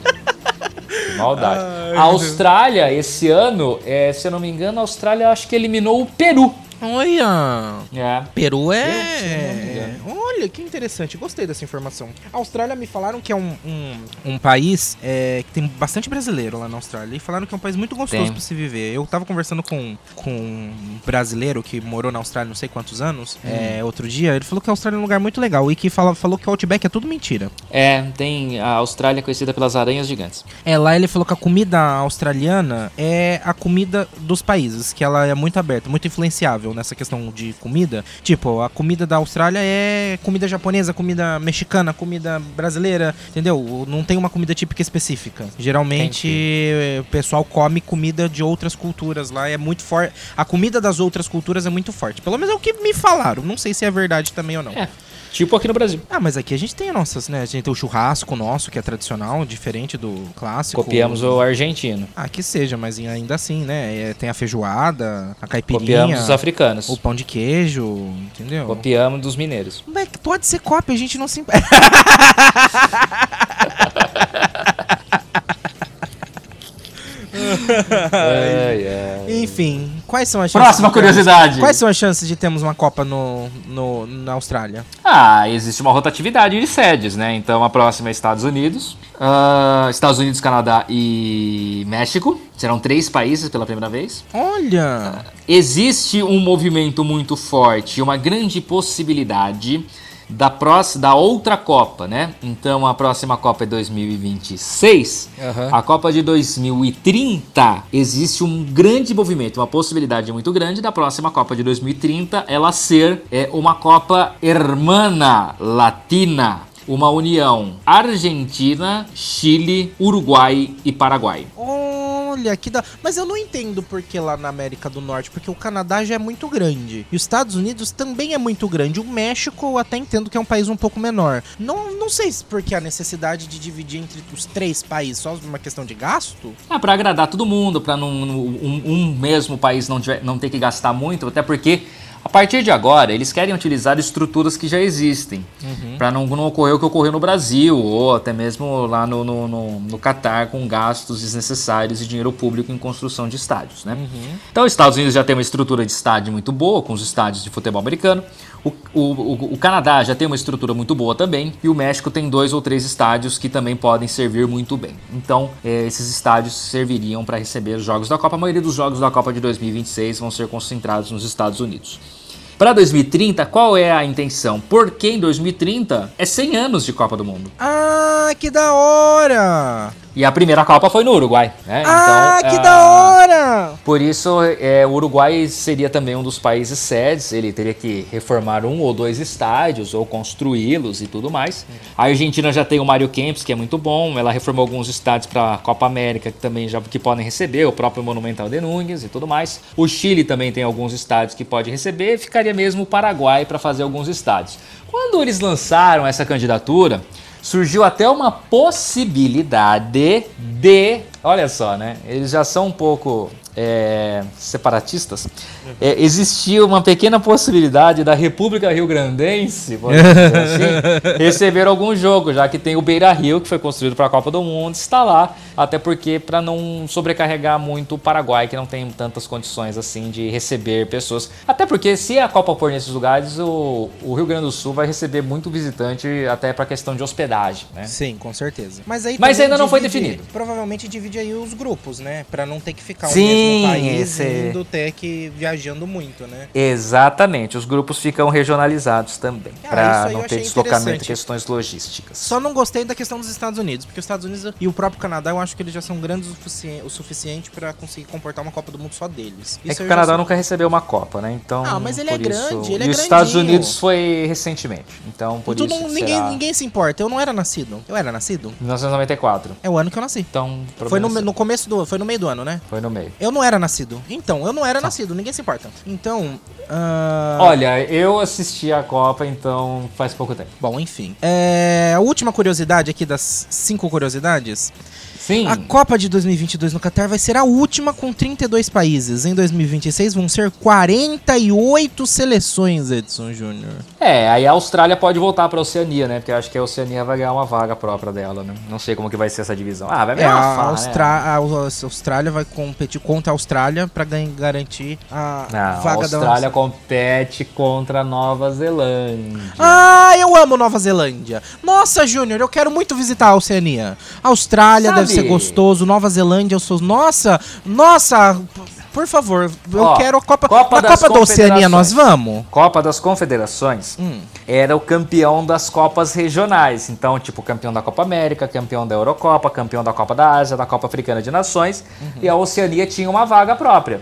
[SPEAKER 2] Maldade. A Austrália, esse ano, é, se eu não me engano, a Austrália acho que eliminou o Peru.
[SPEAKER 1] Olha!
[SPEAKER 2] É.
[SPEAKER 1] Peru
[SPEAKER 2] se
[SPEAKER 1] é. Olha, que interessante. Gostei dessa informação. A Austrália me falaram que é um, um, um país é, que tem bastante brasileiro lá na Austrália. E falaram que é um país muito gostoso
[SPEAKER 2] Tem.
[SPEAKER 1] pra se viver. Eu tava conversando com, com um brasileiro que morou na Austrália não sei quantos anos, é, outro dia. Ele falou que a Austrália é um lugar muito legal. E que fala, falou que o Outback é tudo mentira.
[SPEAKER 2] É, tem a Austrália conhecida pelas aranhas gigantes.
[SPEAKER 1] É, lá ele falou que a comida australiana é a comida dos países, que ela é muito aberta, muito influenciável nessa questão de comida. Tipo, a comida da Austrália é comida japonesa, comida mexicana, comida brasileira, entendeu? Não tem uma comida típica específica. Geralmente o pessoal come comida de outras culturas lá, é muito forte. A comida das outras culturas é muito forte. Pelo menos é o que me falaram. Não sei se é verdade também ou não.
[SPEAKER 2] É, tipo aqui no Brasil.
[SPEAKER 1] Ah, mas aqui a gente tem nossas, né? A gente tem o churrasco nosso, que é tradicional, diferente do clássico.
[SPEAKER 2] Copiamos o argentino.
[SPEAKER 1] Ah, que seja, mas ainda assim, né? É, tem a feijoada, a caipirinha,
[SPEAKER 2] Copiamos os africanos.
[SPEAKER 1] o pão de queijo, entendeu?
[SPEAKER 2] Copiamos dos mineiros.
[SPEAKER 1] Mas pode ser cópia, a gente não se...
[SPEAKER 2] Ai, ai.
[SPEAKER 1] Enfim, quais são as chances...
[SPEAKER 2] Próxima
[SPEAKER 1] de termos-
[SPEAKER 2] curiosidade.
[SPEAKER 1] Quais são as chances de termos uma Copa no, no, na Austrália?
[SPEAKER 2] Ah, existe uma rotatividade de sedes, né? Então a próxima é Estados Unidos, ah, Estados Unidos, Canadá e México. Serão três países pela primeira vez.
[SPEAKER 1] Olha!
[SPEAKER 2] Existe um movimento muito forte, uma grande possibilidade da próxima, da outra Copa, né? Então a próxima Copa é 2026.
[SPEAKER 1] Aham.
[SPEAKER 2] A Copa de 2030 existe um grande movimento, uma possibilidade muito grande da próxima Copa de 2030 ela ser é, uma Copa Hermana Latina. Uma união Argentina, Chile, Uruguai e Paraguai.
[SPEAKER 1] Olha, da... Mas eu não entendo por que lá na América do Norte, porque o Canadá já é muito grande. E os Estados Unidos também é muito grande. O México eu até entendo que é um país um pouco menor. Não, não sei se porque a necessidade de dividir entre os três países só uma questão de gasto.
[SPEAKER 2] É para agradar todo mundo, para um, um mesmo país não, tiver- não ter que gastar muito, até porque a partir de agora eles querem utilizar estruturas que já existem, para não, não ocorrer o que ocorreu no Brasil ou até mesmo lá no, no, no, no Catar com gastos desnecessários e dinheiro público em construção de estádios, né? Então os Estados Unidos já tem uma estrutura de estádio muito boa com os estádios de futebol americano. O, o, o- o Canadá já tem uma estrutura muito boa também. E o México tem dois ou três estádios que também podem servir muito bem. Então, eh, esses estádios serviriam para receber os jogos da Copa. A maioria dos jogos da Copa de 2026 vão ser concentrados nos Estados Unidos. Para 2030, qual é a intenção? Porque em 2030 é 100 anos de Copa do Mundo.
[SPEAKER 1] Ah, que da hora!
[SPEAKER 2] E a primeira Copa foi no Uruguai, né?
[SPEAKER 1] ah,
[SPEAKER 2] Então,
[SPEAKER 1] que
[SPEAKER 2] ah,
[SPEAKER 1] da hora!
[SPEAKER 2] Por isso, é, o Uruguai seria também um dos países sedes. Ele teria que reformar um ou dois estádios ou construí-los e tudo mais. A Argentina já tem o Mário Kempis, que é muito bom. Ela reformou alguns estádios para a Copa América que também já que podem receber, o próprio Monumental de Núñez e tudo mais. O Chile também tem alguns estádios que pode receber. Ficaria mesmo o Paraguai para fazer alguns estádios. Quando eles lançaram essa candidatura, surgiu até uma possibilidade de. Olha só, né? Eles já são um pouco é, separatistas. É, existia uma pequena possibilidade da República Rio Grandense, assim, receber algum jogo, já que tem o Beira Rio, que foi construído para a Copa do Mundo, está lá. Até porque, para não sobrecarregar muito o Paraguai, que não tem tantas condições assim de receber pessoas. Até porque, se a Copa for nesses lugares, o, o Rio Grande do Sul vai receber muito visitante, até para questão de hospedagem, né?
[SPEAKER 1] Sim, com certeza. Mas aí
[SPEAKER 2] Mas ainda não foi definido.
[SPEAKER 1] Provavelmente divide aí os grupos, né? Pra não ter que ficar
[SPEAKER 2] Sim,
[SPEAKER 1] o mesmo país
[SPEAKER 2] esse-
[SPEAKER 1] ter que viajando muito, né?
[SPEAKER 2] Exatamente, os grupos ficam regionalizados também,
[SPEAKER 1] Ah,
[SPEAKER 2] para não ter deslocamento e questões logísticas.
[SPEAKER 1] Só não gostei da questão dos Estados Unidos, porque os Estados Unidos e o próprio Canadá, eu acho que eles já são grandes o, sufici- o suficiente pra conseguir comportar uma Copa do Mundo só deles.
[SPEAKER 2] É
[SPEAKER 1] Isso
[SPEAKER 2] que
[SPEAKER 1] eu
[SPEAKER 2] o Canadá
[SPEAKER 1] sou-
[SPEAKER 2] nunca recebeu uma Copa, né? Então.
[SPEAKER 1] Ah, mas ele é grande,
[SPEAKER 2] isso-
[SPEAKER 1] ele é
[SPEAKER 2] E os Estados. Unidos foi recentemente. Então, por
[SPEAKER 1] Então
[SPEAKER 2] isso.
[SPEAKER 1] não-
[SPEAKER 2] que
[SPEAKER 1] ninguém,
[SPEAKER 2] será
[SPEAKER 1] ninguém se importa. Eu não era nascido. Eu era nascido?
[SPEAKER 2] 1994.
[SPEAKER 1] É o ano que eu nasci.
[SPEAKER 2] Então,
[SPEAKER 1] Foi no,
[SPEAKER 2] problema
[SPEAKER 1] no começo do. Foi no meio do ano, né?
[SPEAKER 2] Foi no meio.
[SPEAKER 1] Eu não era nascido. Então, eu não
[SPEAKER 2] Tá.
[SPEAKER 1] era nascido, ninguém se importa. Então. ah,
[SPEAKER 2] Olha, eu assisti a Copa, então faz pouco tempo.
[SPEAKER 1] Bom, enfim. É, a última curiosidade aqui das cinco curiosidades
[SPEAKER 2] Sim.
[SPEAKER 1] A Copa de 2022 no Catar vai ser a última com 32 países. Em 2026 vão ser 48 seleções, Edson Júnior.
[SPEAKER 2] É, aí a Austrália pode voltar pra Oceania, né? Porque eu acho que a Oceania vai ganhar uma vaga própria dela, né? Não sei como que vai ser essa divisão. Ah, vai
[SPEAKER 1] É,
[SPEAKER 2] virar uma
[SPEAKER 1] a,
[SPEAKER 2] farra,
[SPEAKER 1] Austra- a Aus- Austrália vai competir contra a Austrália para garantir a
[SPEAKER 2] né? Não, a
[SPEAKER 1] vaga da
[SPEAKER 2] Austrália compete contra a Nova Zelândia.
[SPEAKER 1] Ah, eu amo Nova Zelândia. Nossa, Júnior, eu quero muito visitar a Oceania. Austrália
[SPEAKER 2] Sabe-
[SPEAKER 1] deve ser gostoso, Nova Zelândia, eu sou. Nossa, nossa, por favor, eu
[SPEAKER 2] Ó,
[SPEAKER 1] quero a Copa.
[SPEAKER 2] Copa
[SPEAKER 1] na Copa da Oceania nós vamos?
[SPEAKER 2] Copa das Confederações
[SPEAKER 1] Hum.
[SPEAKER 2] era o campeão das Copas regionais. Então, tipo, campeão da Copa América, campeão da Eurocopa, campeão da Copa da Ásia, da Copa Africana de Nações.
[SPEAKER 1] Uhum.
[SPEAKER 2] E a Oceania tinha uma vaga própria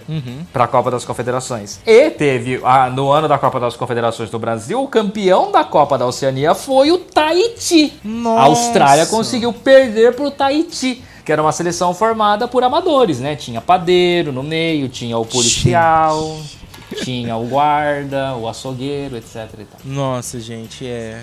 [SPEAKER 2] para a Copa das Confederações. E teve, ah, no ano da Copa das Confederações do Brasil, o campeão da Copa da Oceania foi o Tahiti.
[SPEAKER 1] Nossa.
[SPEAKER 2] A Austrália conseguiu perder pro Tahiti. Que era uma seleção formada por amadores, né? Tinha padeiro no meio, tinha o policial, tinha o guarda, o açougueiro, etc.
[SPEAKER 1] Nossa, gente, é,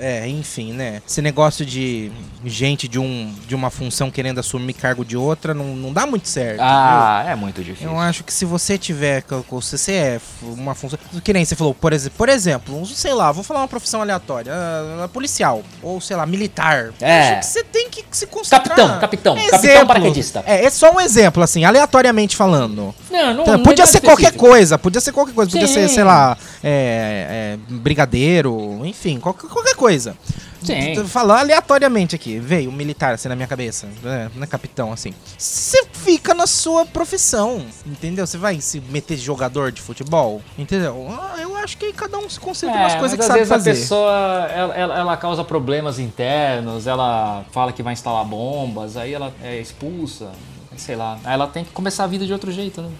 [SPEAKER 1] é, é, enfim, né? Esse negócio de gente de, um, de uma função querendo assumir cargo de outra não, não dá muito certo.
[SPEAKER 2] Ah, é muito difícil.
[SPEAKER 1] Eu acho que se você tiver com o CCF, uma função. Que nem você falou, por, exe- por exemplo, sei lá, vou falar uma profissão aleatória, ah, policial, ou sei lá, militar.
[SPEAKER 2] É.
[SPEAKER 1] Acho que você tem que se concentrar.
[SPEAKER 2] Capitão, capitão, capitão
[SPEAKER 1] Exemplo.
[SPEAKER 2] paraquedista.
[SPEAKER 1] É, é só um exemplo, assim, aleatoriamente falando.
[SPEAKER 2] Não, não,
[SPEAKER 1] Então,
[SPEAKER 2] não
[SPEAKER 1] podia
[SPEAKER 2] é
[SPEAKER 1] ser qualquer
[SPEAKER 2] específico.
[SPEAKER 1] coisa, podia ser qualquer coisa, podia
[SPEAKER 2] Sim.
[SPEAKER 1] ser, sei lá, é, é, brigadeiro, enfim, qualquer, qualquer coisa.
[SPEAKER 2] Sim.
[SPEAKER 1] Falando aleatoriamente aqui, veio um militar assim na minha cabeça, né, não é capitão assim. Você fica na sua profissão, entendeu? Você vai se meter de jogador de futebol, entendeu? Ah, eu acho que cada um se concentra
[SPEAKER 2] É,
[SPEAKER 1] nas coisas que
[SPEAKER 2] às
[SPEAKER 1] sabe
[SPEAKER 2] vezes
[SPEAKER 1] fazer.
[SPEAKER 2] a pessoa ela, ela- ela causa problemas internos, ela fala que vai instalar bombas, aí ela é expulsa, sei lá. Ela tem que começar a vida de outro jeito, né?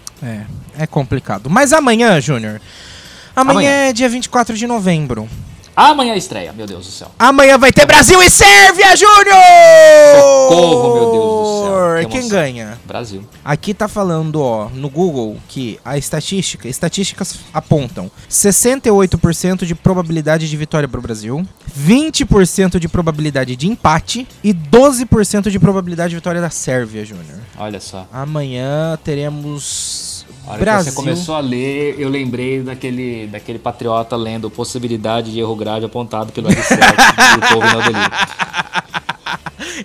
[SPEAKER 1] É, é complicado. Mas amanhã, Júnior, amanhã,
[SPEAKER 2] Amanhã.
[SPEAKER 1] é dia 24 de novembro.
[SPEAKER 2] Amanhã estreia, meu Deus do céu.
[SPEAKER 1] Amanhã vai ter Brasil e Sérvia, Júnior!
[SPEAKER 2] Socorro, meu Deus do céu, que
[SPEAKER 1] Quem ganha?
[SPEAKER 2] Brasil.
[SPEAKER 1] Aqui tá falando, ó, no Google, que a estatística, estatísticas apontam 68% de probabilidade de vitória pro Brasil, 20% de probabilidade de empate e 12% de probabilidade de vitória da Sérvia, Júnior.
[SPEAKER 2] Olha só.
[SPEAKER 1] Amanhã teremos
[SPEAKER 2] A hora que
[SPEAKER 1] Brasil.
[SPEAKER 2] você começou a ler, eu lembrei daquele, daquele patriota lendo possibilidade de erro grave apontado pelo R7 do delírio.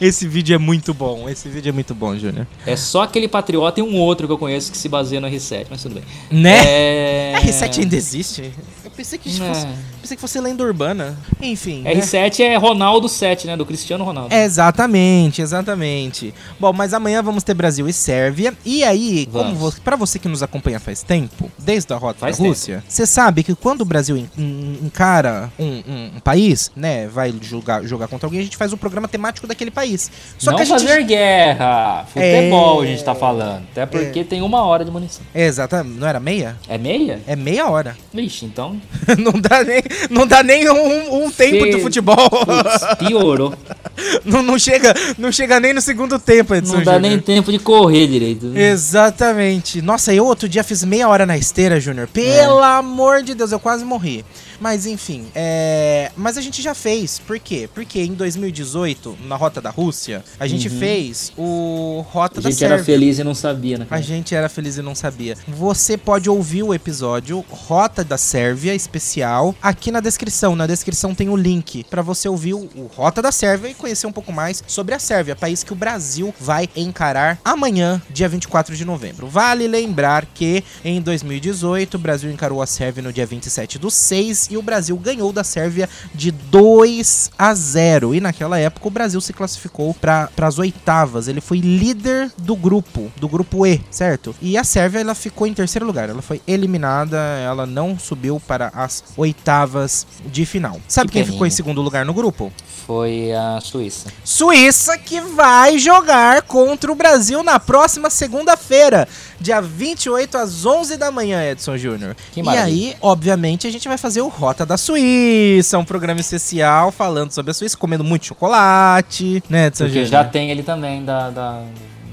[SPEAKER 1] Esse vídeo é muito bom, esse vídeo é muito bom, Júnior.
[SPEAKER 2] É só aquele patriota e um outro que eu conheço que se baseia no R7, mas tudo bem.
[SPEAKER 1] Né?
[SPEAKER 2] É...
[SPEAKER 1] R7 ainda existe? Eu pensei que,
[SPEAKER 2] É.
[SPEAKER 1] fosse, pensei que fosse lenda urbana. Enfim. né?
[SPEAKER 2] R7 é Ronaldo 7, né? Do Cristiano Ronaldo.
[SPEAKER 1] Exatamente, exatamente. Bom, mas amanhã vamos ter Brasil e Sérvia. E aí, como
[SPEAKER 2] Vamos.
[SPEAKER 1] para você que nos acompanha faz tempo, desde a rota
[SPEAKER 2] Faz
[SPEAKER 1] da Rússia, você sabe que quando o Brasil en- en- encara um, um- um país, né, vai jogar, jogar contra alguém, a gente faz o programa temático daquele país. Só
[SPEAKER 2] não
[SPEAKER 1] que a gente
[SPEAKER 2] fazer guerra. Futebol
[SPEAKER 1] É.
[SPEAKER 2] a gente tá falando. Até porque tem uma hora de munição.
[SPEAKER 1] Exatamente, não era meia?
[SPEAKER 2] É meia?
[SPEAKER 1] É meia hora.
[SPEAKER 2] Vixe, então.
[SPEAKER 1] não dá nem, não dá nem um, um tempo de
[SPEAKER 2] Fe-
[SPEAKER 1] futebol.
[SPEAKER 2] Putz, piorou.
[SPEAKER 1] não, não chega, não chega nem no segundo tempo, Edson
[SPEAKER 2] Não dá
[SPEAKER 1] Júnior.
[SPEAKER 2] nem tempo de correr direito.
[SPEAKER 1] Exatamente. Nossa, eu outro dia fiz meia hora na esteira, Júnior. Pelo amor de Deus, eu quase morri. Mas enfim, é... mas a gente já fez. Por quê? Porque em 2018, na Rota da Rússia, a gente fez o Rota
[SPEAKER 2] A
[SPEAKER 1] da
[SPEAKER 2] gente era
[SPEAKER 1] Sérvia.
[SPEAKER 2] feliz e não sabia, né?
[SPEAKER 1] A gente era feliz e não sabia. Você pode ouvir o episódio Rota da Sérvia especial aqui na descrição. Na descrição tem o link pra você ouvir o o Rota da Sérvia e conhecer um pouco mais sobre a Sérvia, país que o Brasil vai encarar amanhã, dia 24 de novembro. Vale lembrar que em 2018 o Brasil encarou a Sérvia no dia 27 do 6 e o Brasil ganhou da Sérvia de 2 a 0. E naquela época o Brasil se classificou para as oitavas. Ele foi líder do grupo, do grupo E, certo? E a Sérvia ela ficou em terceiro lugar. Ela foi eliminada, ela não subiu para as oitavas de final. Sabe
[SPEAKER 2] Que
[SPEAKER 1] quem ficou em segundo lugar no grupo?
[SPEAKER 2] Foi a Suíça.
[SPEAKER 1] Suíça que vai jogar contra o Brasil na próxima segunda-feira, dia 28 às 11 da manhã, Edson Júnior. E aí, obviamente, a gente vai fazer o Rota da Suíça, um programa especial falando sobre a Suíça, comendo muito chocolate, né, Edson
[SPEAKER 2] Porque
[SPEAKER 1] Júnior?
[SPEAKER 2] já tem ele também da, da,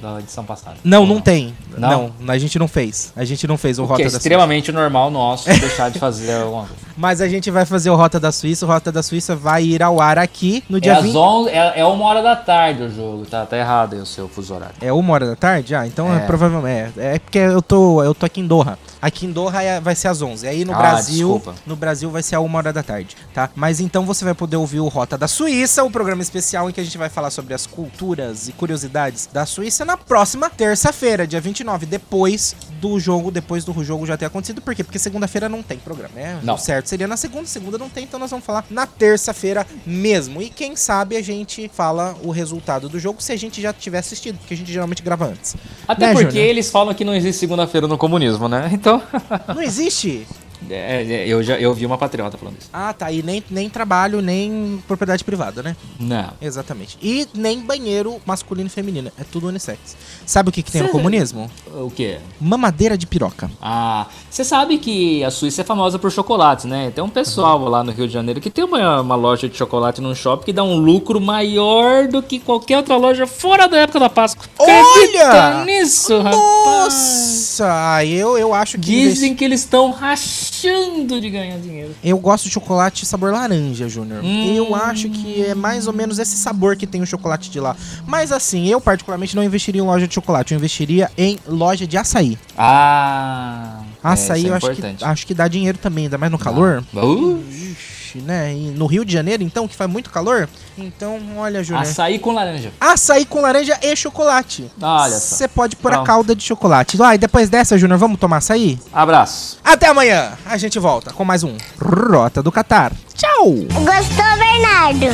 [SPEAKER 2] da edição passada.
[SPEAKER 1] Não,
[SPEAKER 2] Ou
[SPEAKER 1] não tem.
[SPEAKER 2] Não?
[SPEAKER 1] Não? a gente não fez. A gente não fez o
[SPEAKER 2] O que
[SPEAKER 1] Rota
[SPEAKER 2] é
[SPEAKER 1] da Suíça.
[SPEAKER 2] extremamente normal nosso deixar de fazer alguma coisa.
[SPEAKER 1] Mas a gente vai fazer o Rota da Suíça. O Rota da Suíça vai ir ao ar aqui no
[SPEAKER 2] É,
[SPEAKER 1] dia
[SPEAKER 2] às
[SPEAKER 1] 20.
[SPEAKER 2] 11, é, é uma hora da tarde o jogo, tá, tá errado aí o seu fuso horário.
[SPEAKER 1] É uma hora da tarde? Ah, então é.
[SPEAKER 2] É.
[SPEAKER 1] provavelmente. É, é porque eu tô, eu tô aqui em Doha. Aqui em Doha é- vai ser às 11. Aí no
[SPEAKER 2] Ah,
[SPEAKER 1] Brasil,
[SPEAKER 2] desculpa.
[SPEAKER 1] no Brasil vai ser a uma hora da tarde, tá? Mas então você vai poder ouvir o Rota da Suíça, o programa especial em que a gente vai falar sobre as culturas e curiosidades da Suíça na próxima terça-feira, dia 29, depois do jogo, depois do jogo já ter acontecido. Por quê? Porque segunda-feira não tem programa, né?
[SPEAKER 2] Não.
[SPEAKER 1] O certo seria na segunda, segunda não tem, então nós vamos falar na terça-feira mesmo. E quem sabe a gente fala o resultado do jogo se a gente já tiver assistido, porque a gente geralmente grava antes.
[SPEAKER 2] Até
[SPEAKER 1] Né,
[SPEAKER 2] porque
[SPEAKER 1] Júnior?
[SPEAKER 2] eles falam que não existe segunda-feira no comunismo, né? Então.
[SPEAKER 1] Não existe?
[SPEAKER 2] É, é, eu já eu vi uma patriota falando isso.
[SPEAKER 1] Ah, tá. E nem, nem trabalho, nem propriedade privada, né?
[SPEAKER 2] Não.
[SPEAKER 1] Exatamente. E nem banheiro masculino e feminino. É tudo unissex. Sabe o que, que tem no
[SPEAKER 2] Cê-
[SPEAKER 1] comunismo?
[SPEAKER 2] O quê?
[SPEAKER 1] Mamadeira de piroca.
[SPEAKER 2] Ah, você sabe que a Suíça é famosa por chocolates, né? Tem um pessoal lá no Rio de Janeiro que tem uma, uma loja de chocolate num shopping que dá um lucro maior do que qualquer outra loja fora da época da Páscoa.
[SPEAKER 1] Olha!
[SPEAKER 2] Nisso, rapaz?
[SPEAKER 1] Nossa! Eu, eu acho que.
[SPEAKER 2] Dizem que eles estão rachando de ganhar dinheiro.
[SPEAKER 1] Eu gosto de chocolate sabor laranja, Júnior.
[SPEAKER 2] Hum.
[SPEAKER 1] Eu acho que é mais ou menos esse sabor que tem o chocolate de lá. Mas assim, eu particularmente não investiria em loja de chocolate. Eu investiria em loja de açaí.
[SPEAKER 2] Ah.
[SPEAKER 1] Açaí
[SPEAKER 2] isso é
[SPEAKER 1] eu acho que,
[SPEAKER 2] importante.
[SPEAKER 1] acho que dá dinheiro também, ainda mais no calor.
[SPEAKER 2] Uh,
[SPEAKER 1] Ixi, né? E no Rio de Janeiro, então, que faz muito calor. Então, olha, Júnior.
[SPEAKER 2] açaí com laranja.
[SPEAKER 1] Açaí com laranja e chocolate.
[SPEAKER 2] Olha só.
[SPEAKER 1] Você pode pôr a
[SPEAKER 2] Pronto.
[SPEAKER 1] calda de chocolate. Ah, e depois dessa, Júnior, vamos tomar açaí?
[SPEAKER 2] Abraço.
[SPEAKER 1] Até amanhã! A gente volta com mais um Rota do Catar. Tchau!
[SPEAKER 3] Gostou, Bernardo?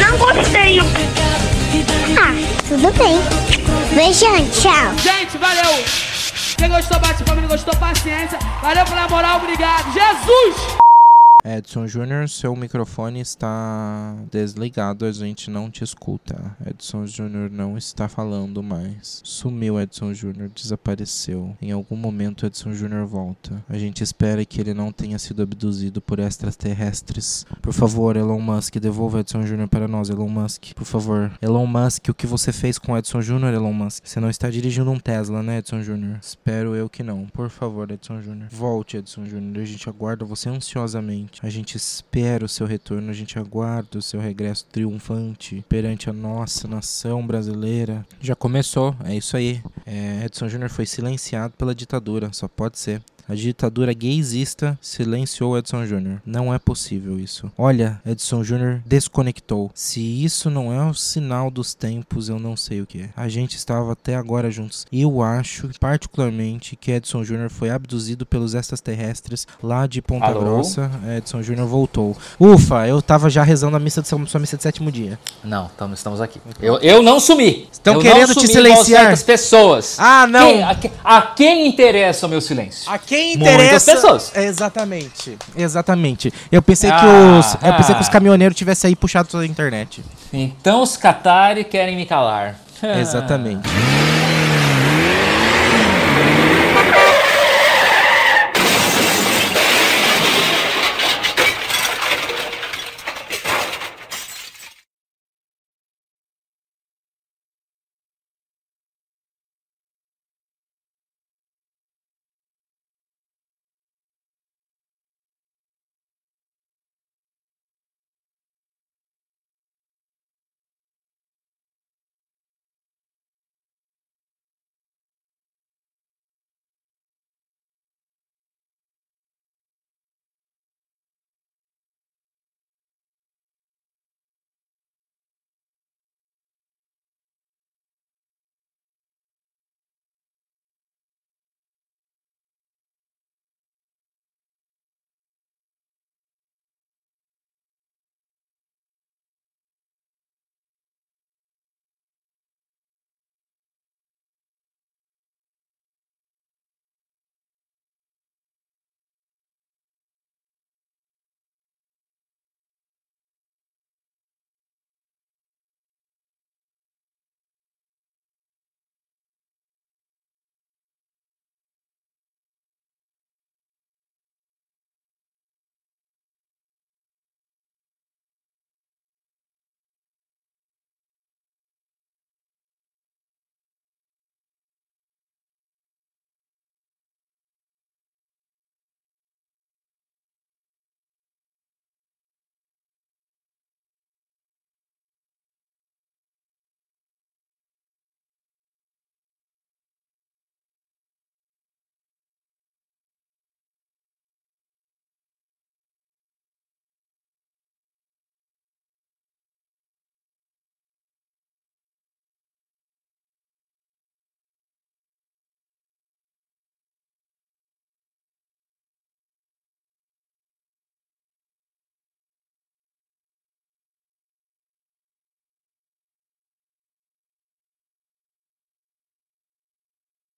[SPEAKER 4] Não gostei.
[SPEAKER 3] Ah, tudo bem. Beijão, tchau.
[SPEAKER 4] Gente, valeu. Quem gostou, bate não gostou, paciência. Valeu pela moral, obrigado. Jesus!
[SPEAKER 1] Edson Júnior, seu microfone está desligado, a gente não te escuta. Edson Júnior não está falando mais. Sumiu Edson Júnior, desapareceu. Em algum momento Edson Júnior volta. A gente espera que ele não tenha sido abduzido por extraterrestres. Por favor, Elon Musk, devolva Edson Júnior para nós, Elon Musk. Por favor. Elon Musk, o que você fez com Edson Júnior, Elon Musk? Você não está dirigindo um Tesla, né, Edson Júnior? Espero eu que não. Por favor, Edson Júnior. Volte, Edson Júnior. A gente aguarda você ansiosamente. A gente espera o seu retorno, a gente aguarda o seu regresso triunfante perante a nossa nação brasileira. Já começou, é isso aí. É, Edson Júnior foi silenciado pela ditadura, só pode ser. A ditadura gaysista silenciou Edson Júnior. Não é possível isso. Olha, Edson Júnior desconectou. Se isso não é o sinal dos tempos, eu não sei o que é. A gente estava até agora juntos. Eu acho, particularmente, que Edson Júnior foi abduzido pelos extraterrestres lá de Ponta
[SPEAKER 2] Alô?
[SPEAKER 1] Grossa. Edson Júnior voltou. Ufa, eu tava já rezando a missa de sua missa de sétimo dia.
[SPEAKER 2] Não, tamo, estamos aqui. Eu, eu não sumi.
[SPEAKER 1] Estão
[SPEAKER 2] Eu
[SPEAKER 1] querendo te silenciar.
[SPEAKER 2] certas pessoas.
[SPEAKER 1] Ah, não.
[SPEAKER 2] Quem- a, a quem interessa o meu silêncio?
[SPEAKER 1] A quem
[SPEAKER 2] Muitas
[SPEAKER 1] interessa.
[SPEAKER 2] pessoas.
[SPEAKER 1] Exatamente. Exatamente. Eu pensei que
[SPEAKER 2] Ah,
[SPEAKER 1] os. Eu pensei que os
[SPEAKER 2] ah.
[SPEAKER 1] caminhoneiros tivessem aí puxado toda a internet.
[SPEAKER 2] Então os Qatari querem me calar.
[SPEAKER 1] Exatamente.